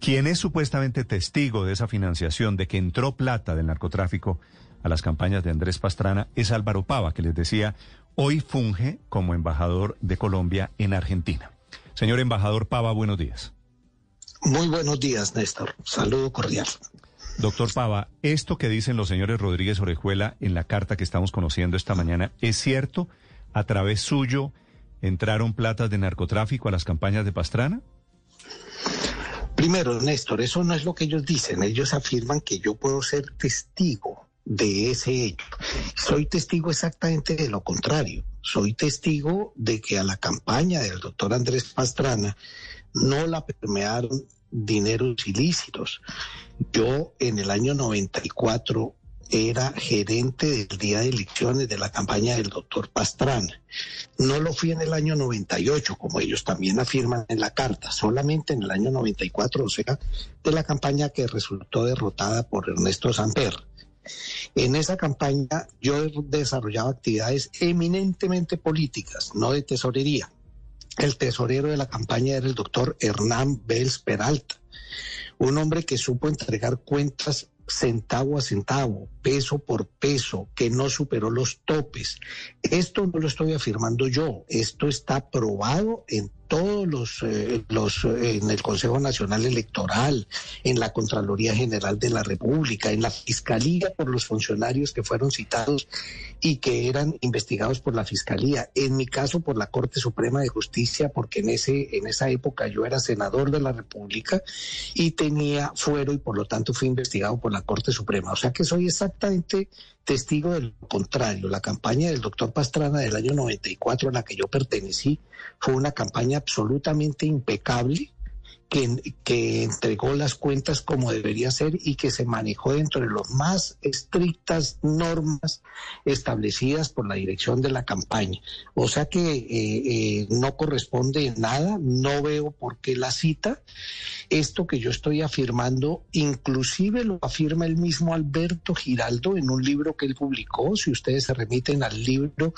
Quien es supuestamente testigo de esa financiación, de que entró plata del narcotráfico a las campañas de Andrés Pastrana, es Álvaro Pava, que les decía, hoy funge como embajador de Colombia en Argentina. Señor embajador Pava, buenos días. Muy buenos días, Néstor. Saludo cordial. Doctor Pava, esto que dicen los señores Rodríguez Orejuela en la carta que estamos conociendo esta mañana, ¿es cierto? ¿A través suyo entraron platas de narcotráfico a las campañas de Pastrana? Primero, Néstor, eso no es lo que ellos dicen. Ellos afirman que yo puedo ser testigo de ese hecho. Soy testigo exactamente de lo contrario. Soy testigo de que a la campaña del doctor Andrés Pastrana no la permearon dineros ilícitos. Yo en el año 94 era gerente del día de elecciones de la campaña del doctor Pastrana. No lo fui en el año 98, como ellos también afirman en la carta, solamente en el año 94, o sea, de la campaña que resultó derrotada por Ernesto Samper. En esa campaña yo desarrollaba actividades eminentemente políticas, no de tesorería. El tesorero de la campaña era el doctor Hernán Bels Peralta, un hombre que supo entregar cuentas centavo a centavo, peso por peso, que no superó los topes. Esto no lo estoy afirmando yo, esto está probado en todos los, eh, los eh, en el Consejo Nacional Electoral, en la Contraloría General de la República, en la Fiscalía por los funcionarios que fueron citados y que eran investigados por la Fiscalía, en mi caso por la Corte Suprema de Justicia, porque en ese en esa época yo era senador de la República y tenía fuero y por lo tanto fui investigado por la Corte Suprema. O sea que soy exactamente testigo de lo contrario. La campaña del doctor Pastrana del año 94 a la que yo pertenecí fue una campaña absolutamente impecable que, entregó las cuentas como debería ser y que se manejó dentro de las más estrictas normas establecidas por la dirección de la campaña. O sea que eh, eh, no corresponde nada, no veo por qué la cita. Esto que yo estoy afirmando, inclusive lo afirma el mismo Alberto Giraldo en un libro que él publicó, si ustedes se remiten al libro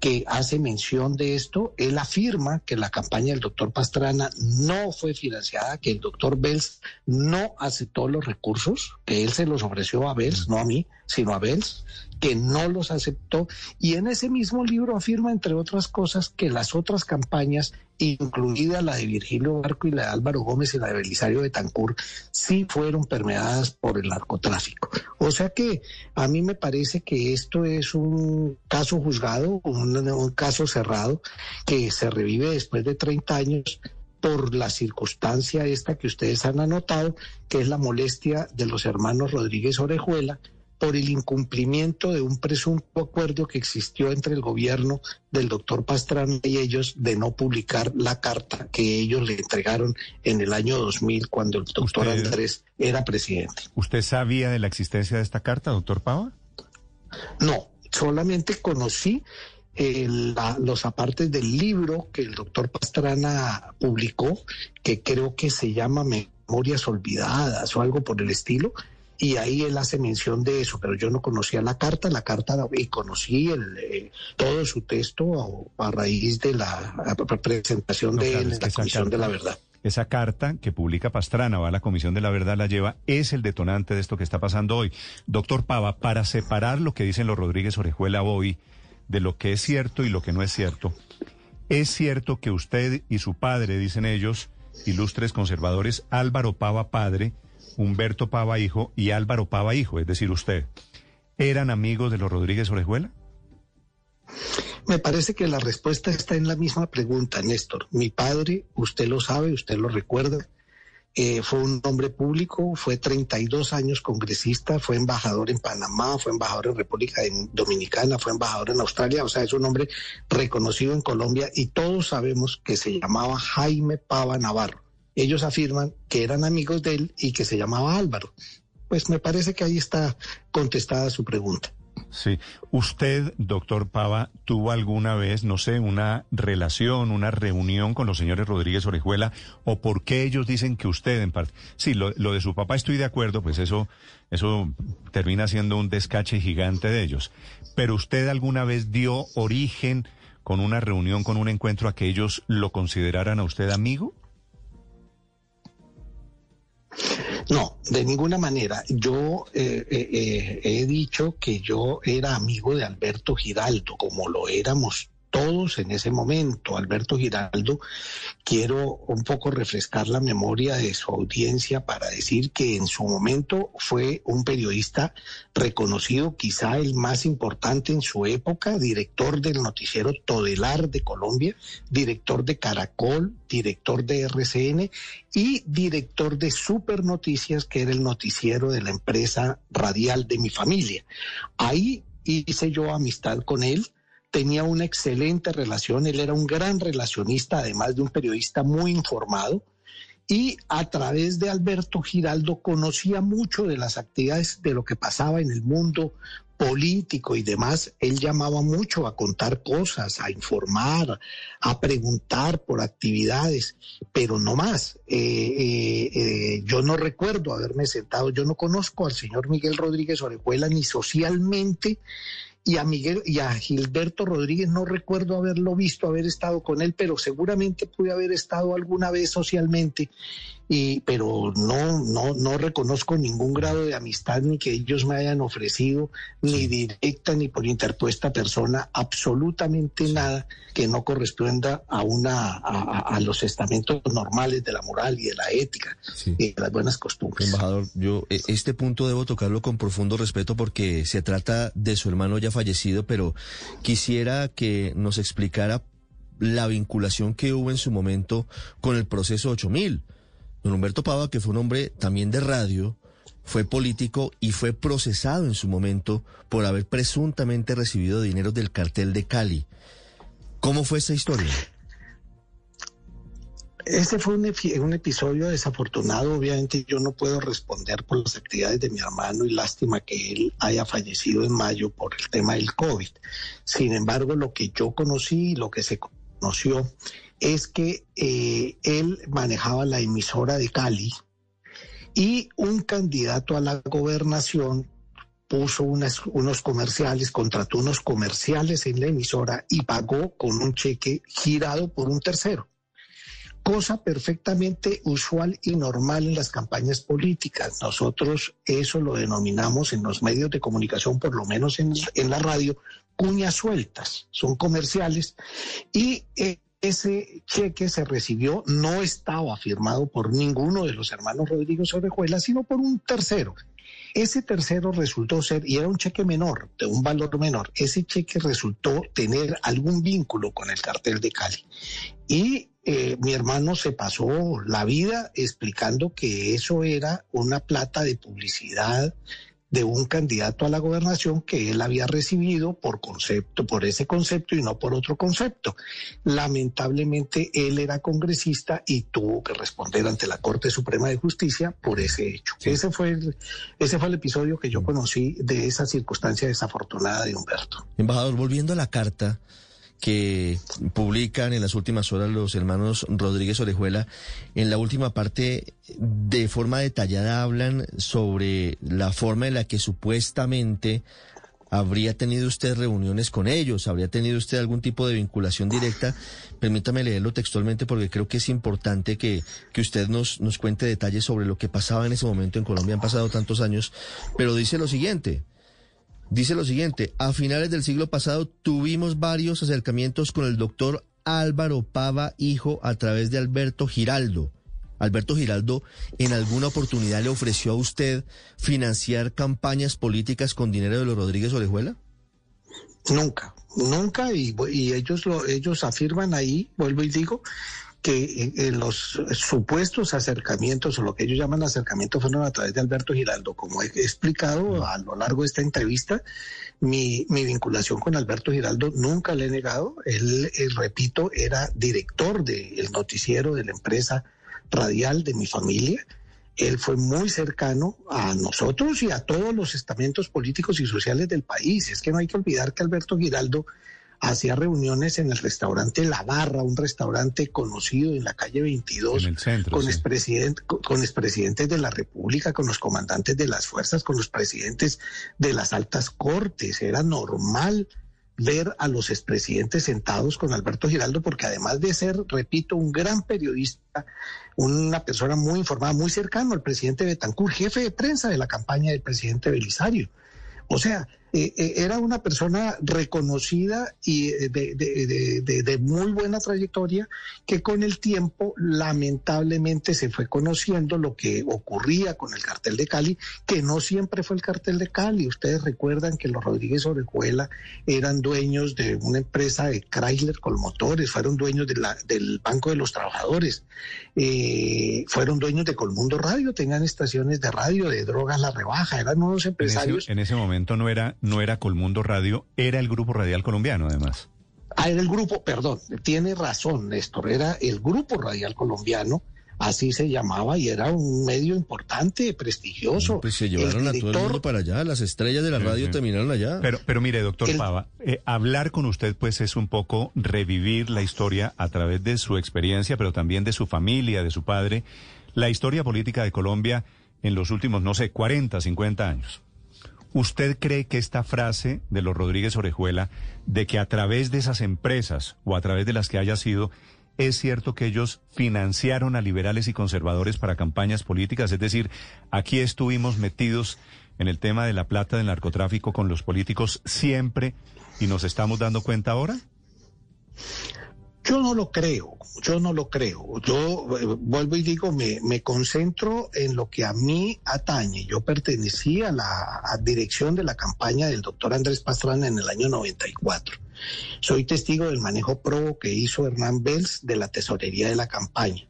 que hace mención de esto, él afirma que la campaña del doctor Pastrana no fue financiada que el doctor Bells no aceptó los recursos, que él se los ofreció a Bells, no a mí, sino a Bells, que no los aceptó. Y en ese mismo libro afirma, entre otras cosas, que las otras campañas, incluida la de Virgilio Barco y la de Álvaro Gómez y la de Belisario de Tancur, sí fueron permeadas por el narcotráfico. O sea que a mí me parece que esto es un caso juzgado, un, un caso cerrado, que se revive después de 30 años por la circunstancia esta que ustedes han anotado, que es la molestia de los hermanos Rodríguez Orejuela por el incumplimiento de un presunto acuerdo que existió entre el gobierno del doctor Pastrana y ellos de no publicar la carta que ellos le entregaron en el año 2000 cuando el doctor Andrés era presidente. ¿Usted sabía de la existencia de esta carta, doctor Pava? No, solamente conocí los apartes del libro que el doctor Pastrana publicó, que creo que se llama Memorias Olvidadas o algo por el estilo, y ahí él hace mención de eso, pero yo no conocía la carta, la carta y conocí el, eh, todo su texto a, raíz de la presentación de él en la Comisión de la Verdad. Esa carta que publica Pastrana va a la Comisión de la Verdad la lleva, es el detonante de esto que está pasando hoy. Doctor Pava, para separar lo que dicen los Rodríguez Orejuela hoy de lo que es cierto y lo que no es cierto. Es cierto que usted y su padre, dicen ellos, ilustres conservadores, Álvaro Pava padre, Humberto Pava hijo y Álvaro Pava hijo, es decir, usted, ¿eran amigos de los Rodríguez Orejuela? Me parece que la respuesta está en la misma pregunta, Néstor. Mi padre, usted lo sabe, usted lo recuerda, eh, fue un hombre público, fue 32 años congresista, fue embajador en Panamá, fue embajador en República Dominicana, fue embajador en Australia, o sea, es un hombre reconocido en Colombia y todos sabemos que se llamaba Jaime Pava Navarro. Ellos afirman que eran amigos de él y que se llamaba Álvaro. Pues me parece que ahí está contestada su pregunta. Sí. ¿Usted, doctor Pava, tuvo alguna vez, no sé, una relación, una reunión con los señores Rodríguez Orejuela? ¿O por qué ellos dicen que usted en parte... Sí, lo, lo, de su papá estoy de acuerdo, pues eso, eso termina siendo un descache gigante de ellos. Pero usted alguna vez dio origen con una reunión, con un encuentro a que ellos lo consideraran a usted amigo? No, de ninguna manera. Yo eh, eh, eh, he dicho que yo era amigo de Alberto Giraldo, como lo éramos todos en ese momento. Alberto Giraldo, quiero un poco refrescar la memoria de su audiencia para decir que en su momento fue un periodista reconocido, quizá el más importante en su época, director del noticiero Todelar de Colombia, director de Caracol, director de RCN y director de Super Noticias, que era el noticiero de la empresa radial de mi familia. Ahí hice yo amistad con él tenía una excelente relación, él era un gran relacionista, además de un periodista muy informado, y a través de Alberto Giraldo conocía mucho de las actividades, de lo que pasaba en el mundo político y demás, él llamaba mucho a contar cosas, a informar, a preguntar por actividades, pero no más. Eh, eh, eh, yo no recuerdo haberme sentado, yo no conozco al señor Miguel Rodríguez Orejuela ni socialmente y a Miguel y a Gilberto Rodríguez no recuerdo haberlo visto, haber estado con él, pero seguramente pude haber estado alguna vez socialmente y pero no no no reconozco ningún grado de amistad ni que ellos me hayan ofrecido ni directa ni por interpuesta persona absolutamente nada que no corresponda a una a, los estamentos normales de la moral y de la ética y de las buenas costumbres. Embajador, yo e, este punto debo tocarlo con profundo respeto porque se trata de su hermano ya fallecido, pero quisiera que nos explicara la vinculación que hubo en su momento con el proceso 8000 Don Humberto Pava, que fue un hombre también de radio, fue político y fue procesado en su momento por haber presuntamente recibido dinero del cartel de Cali. ¿Cómo fue esa historia? Este fue un, episodio desafortunado. Obviamente yo no puedo responder por las actividades de mi hermano y lástima que él haya fallecido en mayo por el tema del COVID. Sin embargo, lo que yo conocí, lo que se conoció, es que eh, él manejaba la emisora de Cali y un candidato a la gobernación puso unos comerciales, contrató unos comerciales en la emisora y pagó con un cheque girado por un tercero. Cosa perfectamente usual y normal en las campañas políticas. Nosotros eso lo denominamos en los medios de comunicación, por lo menos en, la radio, cuñas sueltas. Son comerciales y... Eh, ese cheque se recibió, no estaba firmado por ninguno de los hermanos Rodríguez Orejuela, sino por un tercero. Ese tercero resultó ser, y era un cheque menor, de un valor menor, ese cheque resultó tener algún vínculo con el cartel de Cali. Y eh, mi hermano se pasó la vida explicando que eso era una plata de publicidad de un candidato a la gobernación que él había recibido por concepto, por ese concepto y no por otro concepto. Lamentablemente él era congresista y tuvo que responder ante la Corte Suprema de Justicia por ese hecho. Ese fue el, ese fue el episodio que yo conocí de esa circunstancia desafortunada de Humberto. Embajador, volviendo a la carta que publican en las últimas horas los hermanos Rodríguez Orejuela, en la última parte de forma detallada hablan sobre la forma en la que supuestamente habría tenido usted reuniones con ellos, habría tenido usted algún tipo de vinculación directa. Permítame leerlo textualmente porque creo que es importante que, que usted nos, nos cuente detalles sobre lo que pasaba en ese momento en Colombia. Han pasado tantos años, pero dice lo siguiente. Dice lo siguiente, a finales del siglo pasado tuvimos varios acercamientos con el doctor Álvaro Pava, hijo, a través de Alberto Giraldo. Alberto Giraldo, ¿en alguna oportunidad le ofreció a usted financiar campañas políticas con dinero de los Rodríguez Orejuela? Nunca, nunca, y, y ellos, lo, ellos afirman ahí, vuelvo y digo, que los supuestos acercamientos o lo que ellos llaman acercamientos fueron a través de Alberto Giraldo. Como he explicado a lo largo de esta entrevista, mi, mi vinculación con Alberto Giraldo nunca le he negado. Él, eh, repito, era director del noticiero de la empresa radial de mi familia. Él fue muy cercano a nosotros y a todos los estamentos políticos y sociales del país. Es que no hay que olvidar que Alberto Giraldo hacía reuniones en el restaurante La Barra, un restaurante conocido en la calle 22, con, expresidentes, con expresidentes de la República, con los comandantes de las fuerzas, con los presidentes de las altas cortes. Era normal ver a los expresidentes sentados con Alberto Giraldo, porque además de ser, repito, un gran periodista, una persona muy informada, muy cercano al presidente Betancourt, jefe de prensa de la campaña del presidente Belisario. O sea, eh, eh, era una persona reconocida y eh, de, muy buena trayectoria que con el tiempo lamentablemente se fue conociendo lo que ocurría con el cartel de Cali, que no siempre fue el cartel de Cali. Ustedes recuerdan que los Rodríguez Orejuela eran dueños de una empresa de Chrysler con motores, fueron dueños de la, del Banco de los Trabajadores, fueron dueños de Colmundo Radio, tenían estaciones de radio, de drogas la rebaja, eran unos empresarios. en ese momento no era no era Colmundo Radio, era el Grupo Radial Colombiano, además. Ah, era el grupo, perdón, tiene razón, Néstor, era el Grupo Radial Colombiano, así se llamaba, y era un medio importante, prestigioso. pues se llevaron a todo el mundo para allá, las estrellas de la radio terminaron allá. Pero, pero mire, doctor Pava, eh, hablar con usted pues es un poco revivir la historia a través de su experiencia, pero también de su familia, de su padre, la historia política de Colombia en los últimos, no sé, 40, 50 años. ¿Usted cree que esta frase de los Rodríguez Orejuela, de que a través de esas empresas o a través de las que haya sido, es cierto que ellos financiaron a liberales y conservadores para campañas políticas? Es decir, aquí estuvimos metidos en el tema de la plata del narcotráfico con los políticos siempre y nos estamos dando cuenta ahora? Yo no lo creo, yo no lo creo. Yo eh, vuelvo y digo, me, me, concentro en lo que a mí atañe. Yo pertenecí a la dirección de la campaña del doctor Andrés Pastrana en el año 94. Soy testigo del manejo probo que hizo Hernán Bells de la tesorería de la campaña.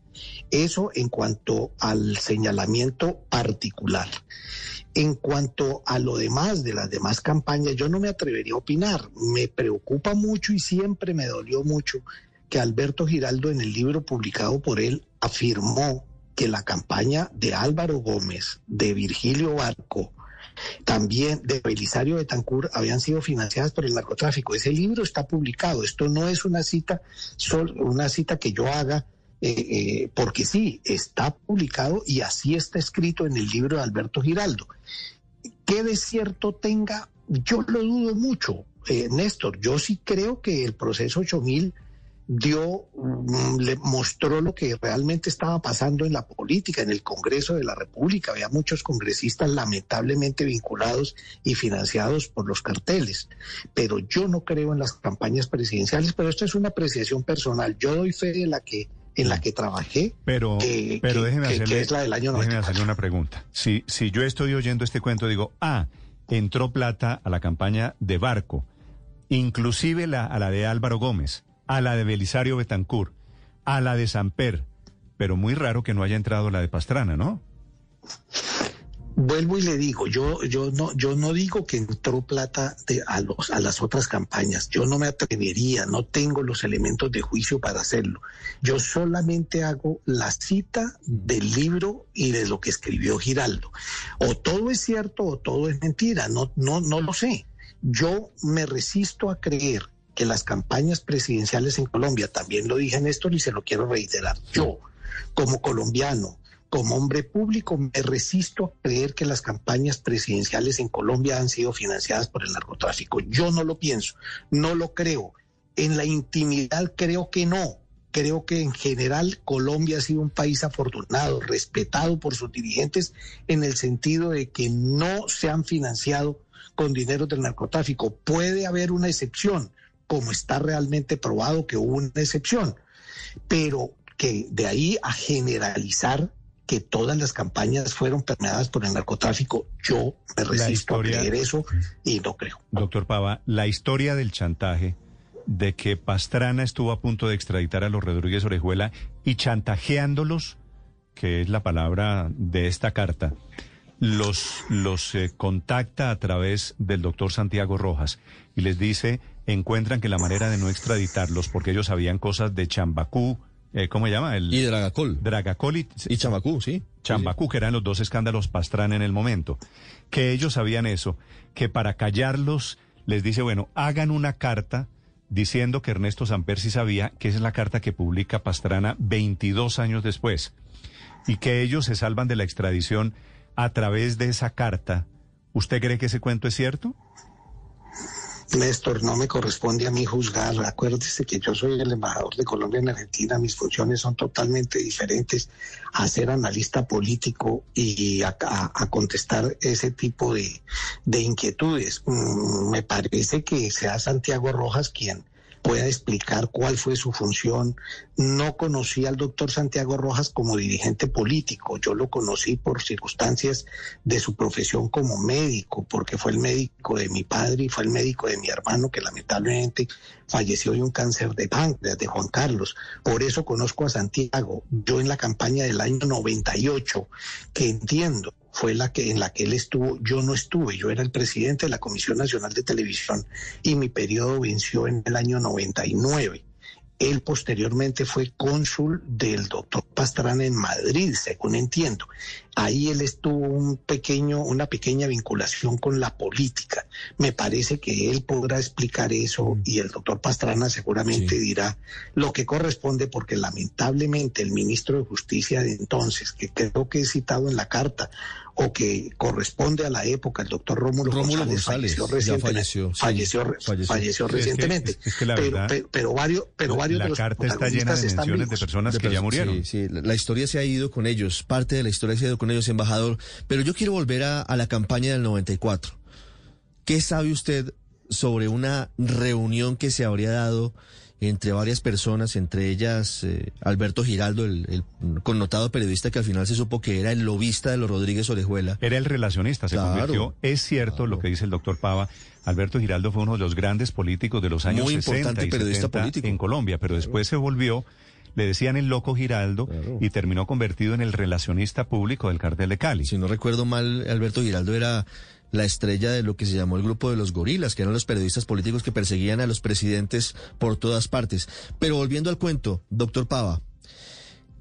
Eso en cuanto al señalamiento particular. En cuanto a lo demás de las demás campañas, yo no me atrevería a opinar. Me preocupa mucho y siempre me dolió mucho que Alberto Giraldo en el libro publicado por él afirmó que la campaña de Álvaro Gómez, de Virgilio Barco, también de Belisario Betancourt habían sido financiadas por el narcotráfico. Ese libro está publicado. Esto no es una cita, una cita que yo haga eh, eh, porque sí, está publicado y así está escrito en el libro de Alberto Giraldo. ¿Qué de cierto tenga? Yo lo dudo mucho, eh, Néstor. Yo sí creo que el proceso 8000 dio, mm, le mostró lo que realmente estaba pasando en la política, en el Congreso de la República. Había muchos congresistas lamentablemente vinculados y financiados por los carteles. Pero yo no creo en las campañas presidenciales, pero esto es una apreciación personal. Yo doy fe de la que en la que trabajé, pero, pero déjeme hacerle, es la del año déjeme hacerle una pregunta. Si, si yo estoy oyendo este cuento, digo, ah, entró plata a la campaña de Barco, inclusive la, a la de Álvaro Gómez a la de Belisario Betancourt, a la de Samper, pero muy raro que no haya entrado la de Pastrana, ¿no? Vuelvo y le digo, yo, yo no, yo no digo que entró plata de, a, los, a las otras campañas. Yo no me atrevería, no tengo los elementos de juicio para hacerlo. Yo solamente hago la cita del libro y de lo que escribió Giraldo. O todo es cierto o todo es mentira, no, no, no lo sé. Yo me resisto a creer que las campañas presidenciales en Colombia, también lo dije Néstor y se lo quiero reiterar, yo como colombiano, como hombre público, me resisto a creer que las campañas presidenciales en Colombia han sido financiadas por el narcotráfico. Yo no lo pienso, no lo creo. En la intimidad creo que no. Creo que en general Colombia ha sido un país afortunado, respetado por sus dirigentes en el sentido de que no se han financiado con dinero del narcotráfico. Puede haber una excepción, como está realmente probado que hubo una excepción, pero que de ahí a generalizar que todas las campañas fueron permeadas por el narcotráfico, yo me resisto a creer eso y no creo. Doctor Pava, la historia del chantaje de que Pastrana estuvo a punto de extraditar a los Rodríguez Orejuela y chantajeándolos, que es la palabra de esta carta, los, los eh, contacta a través del doctor Santiago Rojas y les dice, encuentran que la manera de no extraditarlos, porque ellos sabían cosas de Chambacú, eh, ¿cómo se llama? El, y Dragacol. Dragacol y, y Chambacú, sí. Chambacú, que eran los dos escándalos Pastrana en el momento. Que ellos sabían eso, que para callarlos les dice, bueno, hagan una carta diciendo que Ernesto Samper sí sabía que esa es la carta que publica Pastrana 22 años después y que ellos se salvan de la extradición a través de esa carta. ¿Usted cree que ese cuento es cierto? Néstor, no me corresponde a mí juzgar. Acuérdese que yo soy el embajador de Colombia en Argentina. Mis funciones son totalmente diferentes a ser analista político y a, contestar ese tipo de, de inquietudes. Mm, me parece que sea Santiago Rojas quien pueda explicar cuál fue su función. No conocí al doctor Santiago Rojas como dirigente político, yo lo conocí por circunstancias de su profesión como médico, porque fue el médico de mi padre y fue el médico de mi hermano que lamentablemente falleció de un cáncer de páncreas, de Juan Carlos. Por eso conozco a Santiago. Yo en la campaña del año 98, que entiendo fue la que en la que él estuvo, yo no estuve, yo era el presidente de la Comisión Nacional de Televisión y mi periodo venció en el año 99. Él posteriormente fue cónsul del doctor Pastrana en Madrid, según entiendo. Ahí él estuvo un pequeño, una pequeña vinculación con la política. Me parece que él podrá explicar eso mm. y el doctor Pastrana seguramente dirá lo que corresponde porque lamentablemente el ministro de Justicia de entonces, que creo que he citado en la carta, o que corresponde a la época, el doctor Rómulo, González, falleció, recientemente, falleció, recientemente. pero, varios, pero varios la de los carta está llena de menciones de personas que ya murieron. Sí, la historia se ha ido con ellos, parte de la historia se ha ido con ellos, embajador. Pero yo quiero volver a, a la campaña del 94. ¿Qué sabe usted sobre una reunión que se habría dado entre varias personas, entre ellas eh, Alberto Giraldo, el, connotado periodista que al final se supo que era el lobista de los Rodríguez Orejuela. Era el relacionista, se convirtió. Es cierto lo que dice el doctor Pava. Alberto Giraldo fue uno de los grandes políticos de los años Muy 60 y periodista político. en Colombia, pero después se volvió le decían el loco Giraldo y terminó convertido en el relacionista público del cartel de Cali. Si no recuerdo mal, Alberto Giraldo era la estrella de lo que se llamó el grupo de los gorilas, que eran los periodistas políticos que perseguían a los presidentes por todas partes. Pero volviendo al cuento, doctor Pava,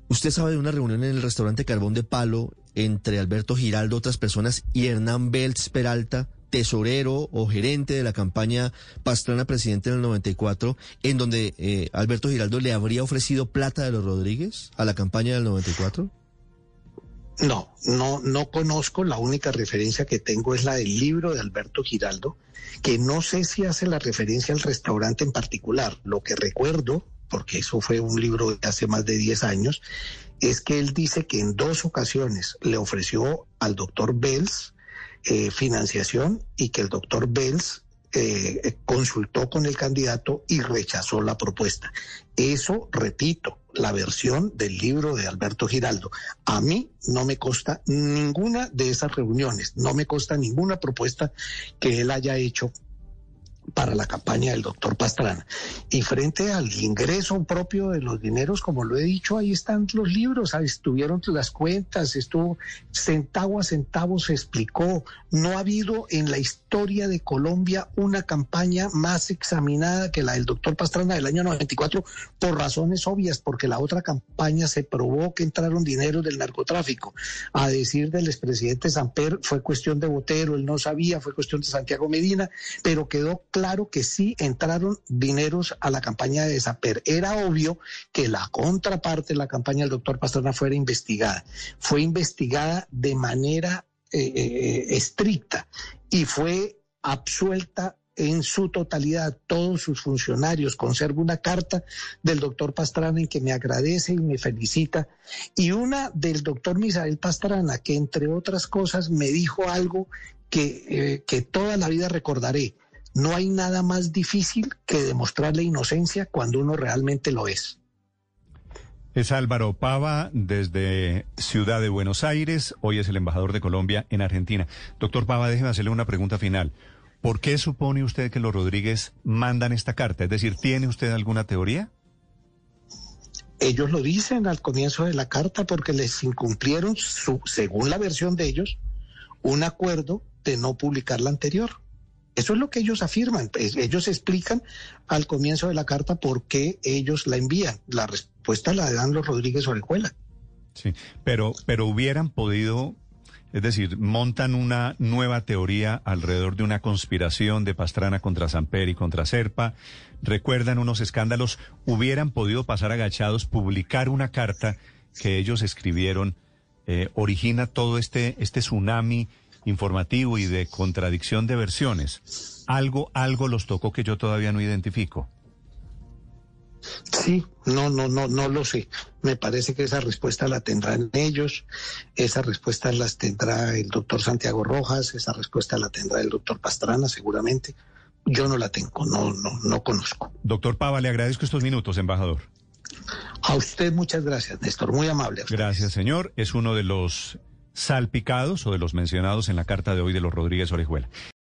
usted sabe de una reunión en el restaurante Carbón de Palo entre Alberto Giraldo, otras personas, y Hernán Beltz Peralta, tesorero o gerente de la campaña Pastrana Presidente en el 94, en donde eh, Alberto Giraldo le habría ofrecido plata de los Rodríguez a la campaña del 94? No, no, no conozco. La única referencia que tengo es la del libro de Alberto Giraldo, que no sé si hace la referencia al restaurante en particular. Lo que recuerdo, porque eso fue un libro de hace más de 10 años, es que él dice que en dos ocasiones le ofreció al doctor Bells eh, financiación y que el doctor Bells eh, consultó con el candidato y rechazó la propuesta. Eso, repito, la versión del libro de Alberto Giraldo. A mí no me consta ninguna de esas reuniones, no me consta ninguna propuesta que él haya hecho para la campaña del doctor Pastrana. Y frente al ingreso propio de los dineros, como lo he dicho, ahí están los libros, ahí estuvieron las cuentas, estuvo centavo a centavo, se explicó. No ha habido en la historia de Colombia una campaña más examinada que la del doctor Pastrana del año 94 por razones obvias, porque la otra campaña se probó que entraron dineros del narcotráfico. A decir del expresidente Samper, fue cuestión de Botero, él no sabía, fue cuestión de Santiago Medina, pero quedó claro que sí entraron dineros a la campaña de Desaper. Era obvio que la contraparte de la campaña del doctor Pastrana fuera investigada. Fue investigada de manera eh, eh, estricta y fue absuelta en su totalidad, todos sus funcionarios. Conservo una carta del doctor Pastrana en que me agradece y me felicita. Y una del doctor Misael Pastrana, que entre otras cosas me dijo algo que, eh, que toda la vida recordaré. No hay nada más difícil que demostrar la inocencia cuando uno realmente lo es. Es Álvaro Pava desde Ciudad de Buenos Aires. Hoy es el embajador de Colombia en Argentina. Doctor Pava, déjeme hacerle una pregunta final. ¿Por qué supone usted que los Rodríguez mandan esta carta? Es decir, ¿tiene usted alguna teoría? Ellos lo dicen al comienzo de la carta porque les incumplieron, su, según la versión de ellos, un acuerdo de no publicar la anterior. Eso es lo que ellos afirman. Ellos explican al comienzo de la carta por qué ellos la envían. La respuesta la dan los Rodríguez Orejuela. Sí, pero, pero hubieran podido, es decir, montan una nueva teoría alrededor de una conspiración de Pastrana contra Samper y contra Serpa. Recuerdan unos escándalos. Hubieran podido pasar agachados, publicar una carta que ellos escribieron. Eh, origina todo este, este tsunami informativo y de contradicción de versiones. Algo, algo los tocó que yo todavía no identifico. Sí, no, no, no, no lo sé. Me parece que esa respuesta la tendrán ellos, esa respuesta las tendrá el doctor Santiago Rojas, esa respuesta la tendrá el doctor Pastrana seguramente. Yo no la tengo, no, no, no conozco. Doctor Pava, le agradezco estos minutos, embajador. A usted muchas gracias, Néstor, muy amable. Gracias, señor. Es uno de los salpicados o de los mencionados en la carta de hoy de los Rodríguez Orejuela.